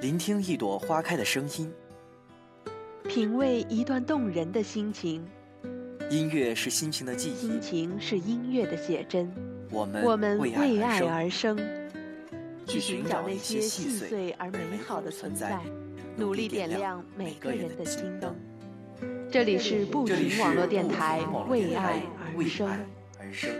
聆听一朵花开的声音，品味一段动人的心情。音乐是心情的记忆，心情是音乐的写真。我们我们为爱而生，去寻找那些细碎而美好的存在，努力点亮每个人的心灯。这里是不停网络电台，为爱而生。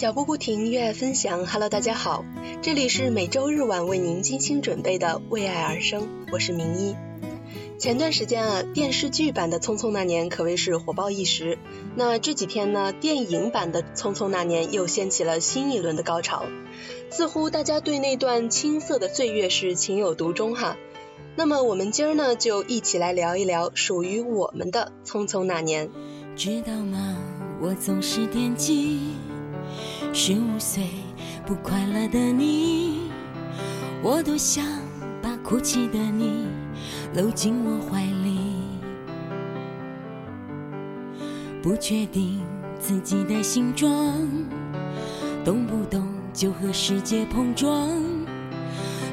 脚步不停，越爱分享。Hello，大家好，这里是每周日晚为您精心准备的《为爱而生》，我是明一。前段时间啊，电视剧版的《匆匆那年》可谓是火爆一时。那这几天呢，电影版的《匆匆那年》又掀起了新一轮的高潮，似乎大家对那段青涩的岁月是情有独钟哈。那么我们今儿呢，就一起来聊一聊属于我们的《匆匆那年》。知道吗？我总是惦记。十五岁不快乐的你，我多想把哭泣的你搂进我怀里。不确定自己的形状，动不动就和世界碰撞。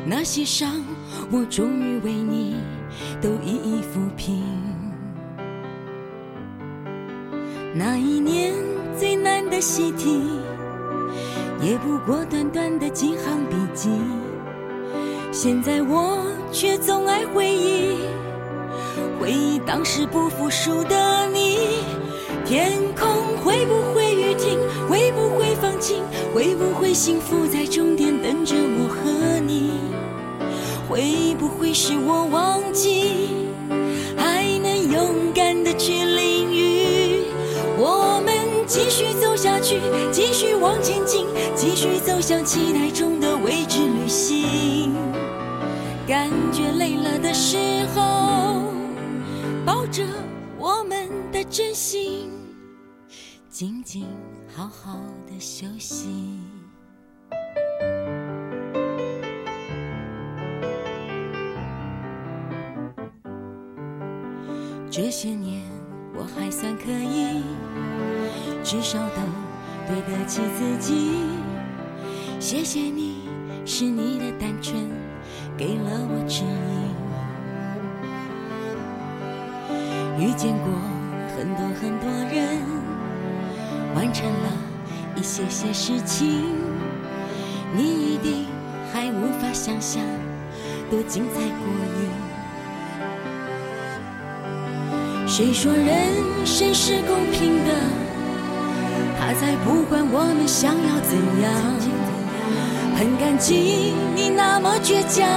那些伤，我终于为你都一一抚平。那一年最难的习题。也不过短短的几行笔记，现在我却总爱回忆，回忆当时不服输的你。天空会不会雨停？会不会放晴？会不会幸福在终点等着我和你？会不会是我忘记，还能勇敢的去淋雨？我们继续走下去，继续往前进。走向期待中的未知旅行，感觉累了的时候，抱着我们的真心，静静好好的休息。这些年我还算可以，至少都对得起自己。谢谢你，是你的单纯给了我指引。遇见过很多很多人，完成了一些些事情，你一定还无法想象多精彩过瘾。谁说人生是公平的？他才不管我们想要怎样。很感激你那么倔强，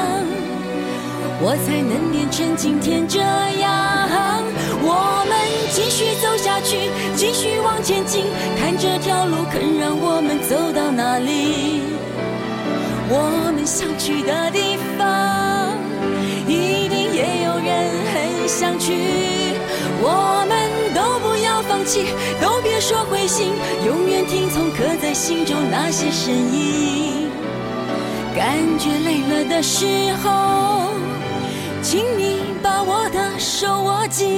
我才能变成今天这样。我们继续走下去，继续往前进，看这条路肯让我们走到哪里。我们想去的地方，一定也有人很想去。我们都不要放弃，都别说灰心，永远听从刻在心中那些声音。感觉累了的时候，请你把我的手握紧。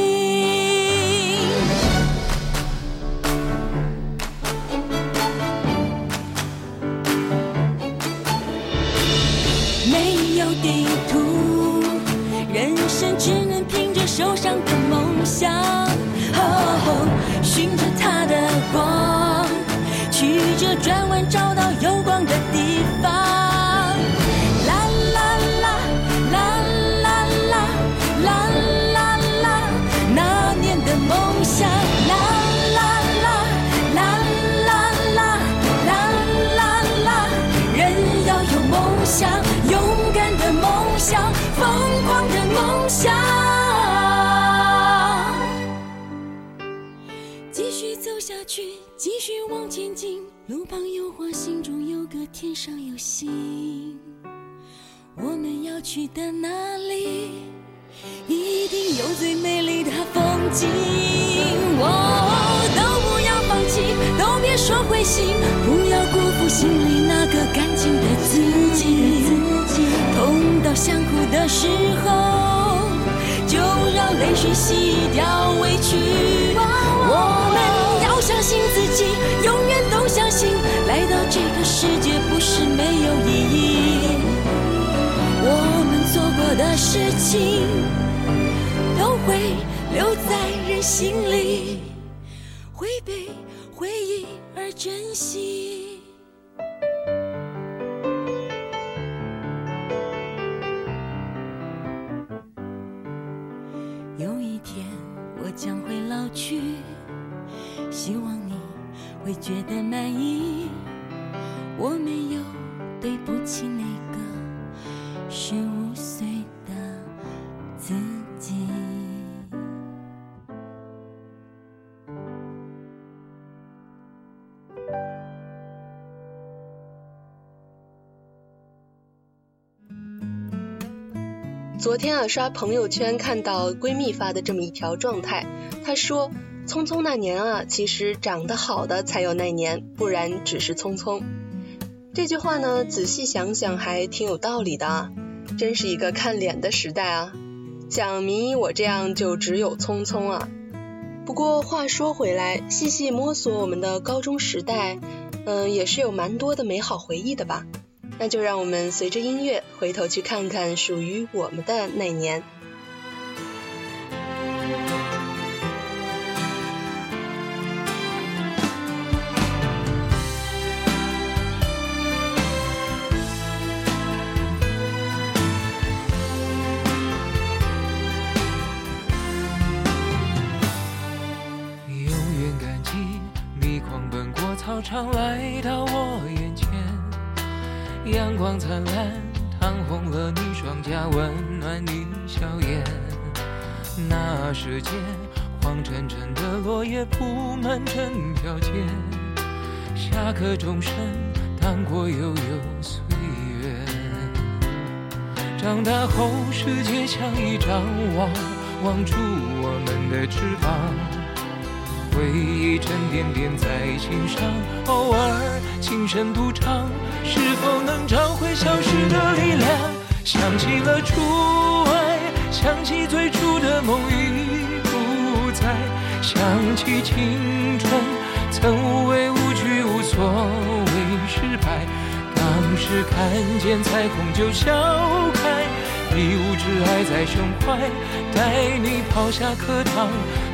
没有地图，人生只能凭着手上的梦想。哦循着它的光，曲折转弯找，去，继续往前进路旁有花，心中有歌，天上有星。我们要去的那里，一定有最美丽的风景。哦，都不要放弃，都别说灰心，不要辜负心里那个干净的自己。痛到想哭的时候。就让泪水洗掉委屈。来到这个世界不是没有意义。我们做过的事情，都会留在人心里，会被回忆而珍惜。昨天啊，刷朋友圈看到闺蜜发的这么一条状态，她说。匆匆那年啊，其实长得好的才有那年，不然只是匆匆。这句话呢，仔细想想还挺有道理的啊，真是一个看脸的时代啊。像明一我这样就只有匆匆啊。不过话说回来，细细摸索我们的高中时代，嗯，也是有蛮多的美好回忆的吧。那就让我们随着音乐回头去看看属于我们的那年。红了你双颊，温暖你笑颜。那时间，黄澄澄的落叶铺满整条街，下课钟声荡过悠悠岁月。长大后，世界像一张网，网住我们的翅膀。回忆沉甸甸在心上，偶尔轻声独唱，是否能找回消失的力量？想起了初爱，想起最初的梦已不在，想起青春曾无畏无惧，无所谓失败。当时看见彩虹就笑开，一无挚爱在。胸怀，带你跑下课堂。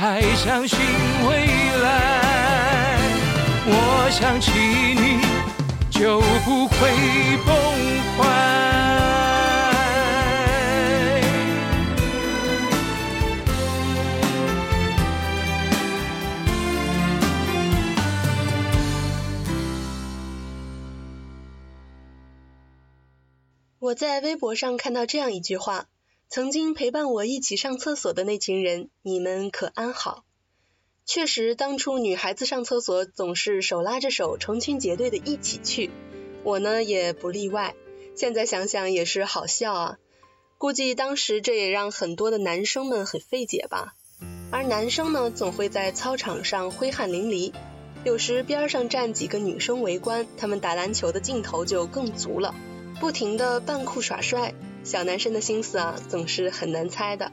还相信未来我想起你就不会崩坏我在微博上看到这样一句话。曾经陪伴我一起上厕所的那群人，你们可安好？确实，当初女孩子上厕所总是手拉着手，成群结队的一起去，我呢也不例外。现在想想也是好笑啊。估计当时这也让很多的男生们很费解吧。而男生呢，总会在操场上挥汗淋漓，有时边上站几个女生围观，他们打篮球的劲头就更足了，不停的扮酷耍帅。小男生的心思啊，总是很难猜的。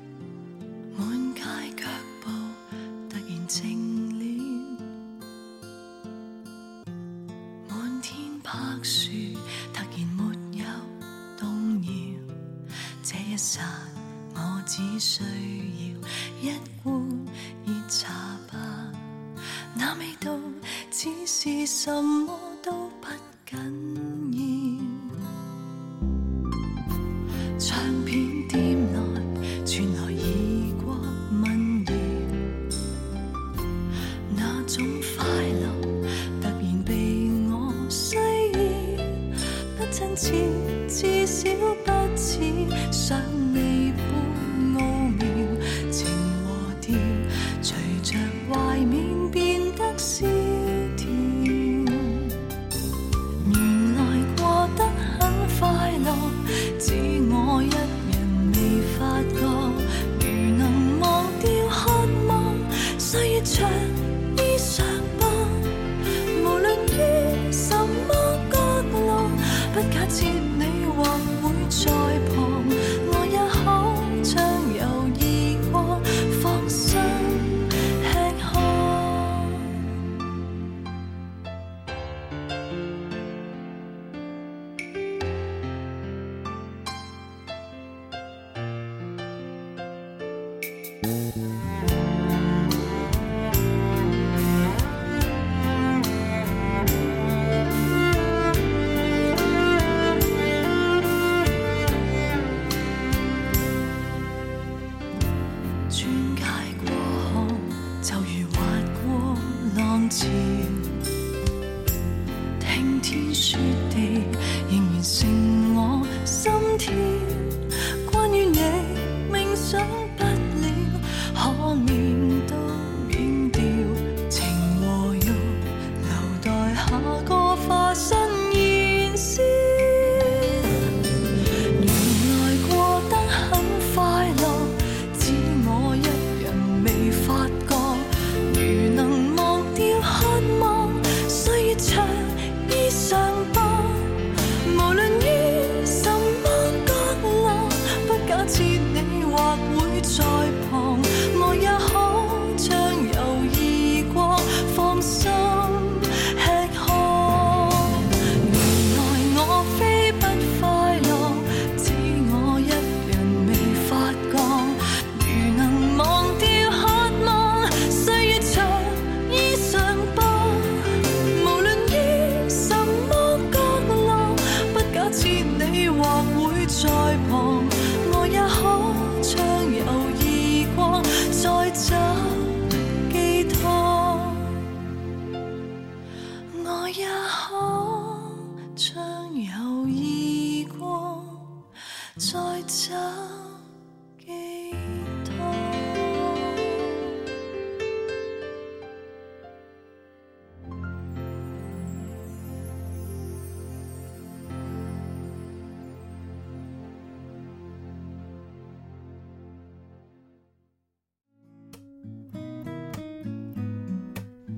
真切，至少不似想天说地，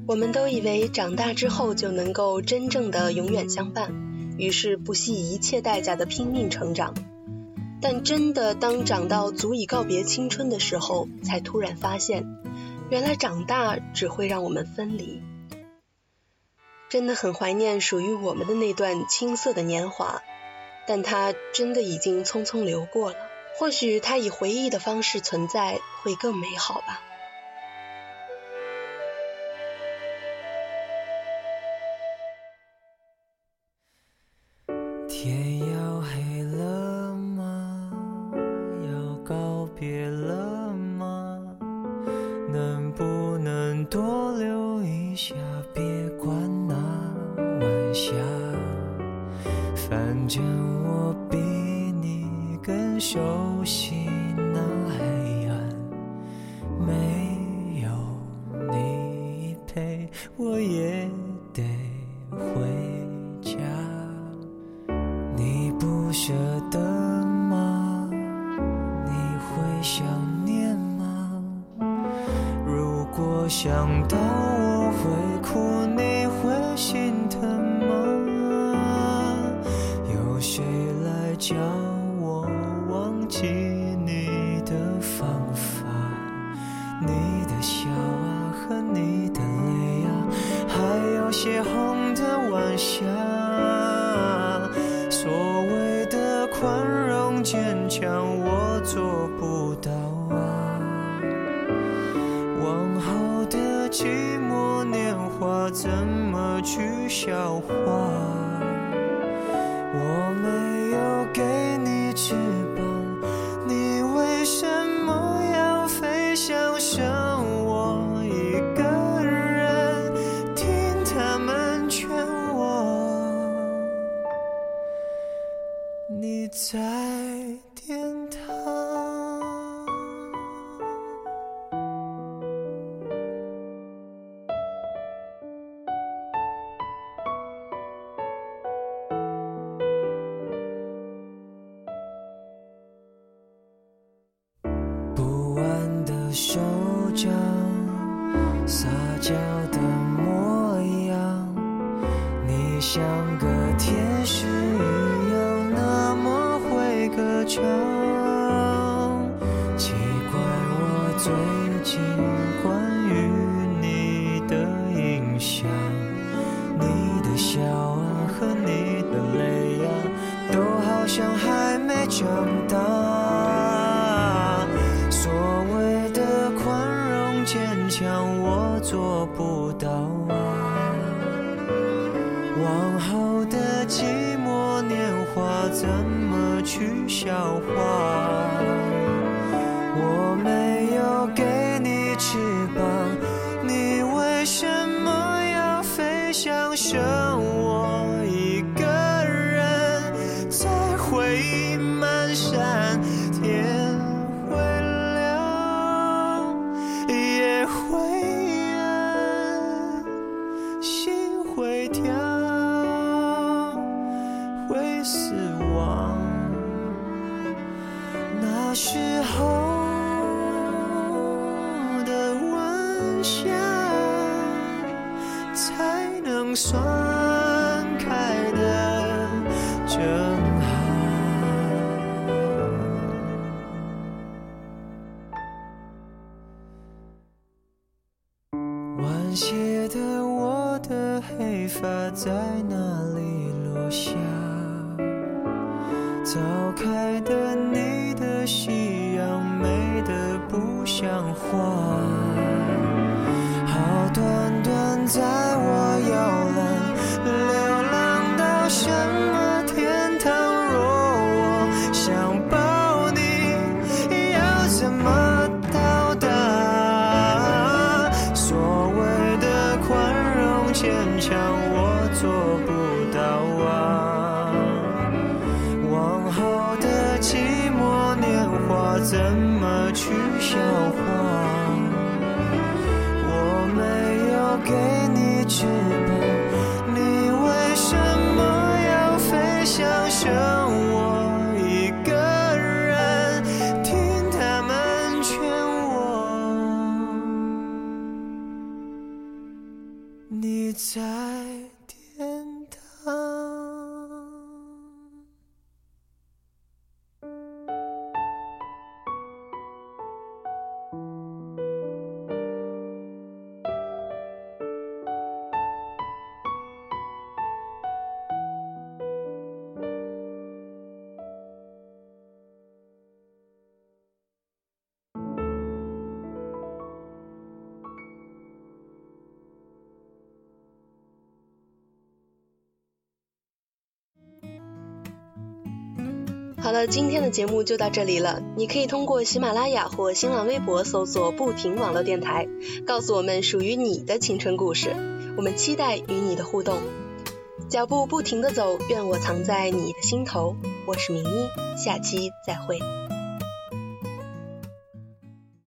我们都以为长大之后就能够真正的永远相伴，于是不惜一切代价的拼命成长。但真的当长到足以告别青春的时候，才突然发现，原来长大只会让我们分离。真的很怀念属于我们的那段青涩的年华，但它真的已经匆匆流过了。或许它以回忆的方式存在，会更美好吧。天涯愿我比你更熟悉。在天堂黑发在哪里落下。早开的你的夕阳美得不像话。么去消化我没有给你翅膀你为什么要飞翔好了今天的节目就到这里了。你可以通过喜马拉雅或新浪微博搜索不停网络电台告诉我们属于你的青春故事。我们期待与你的互动。脚步不停的走愿我藏在你的心头。我是明一下期再会。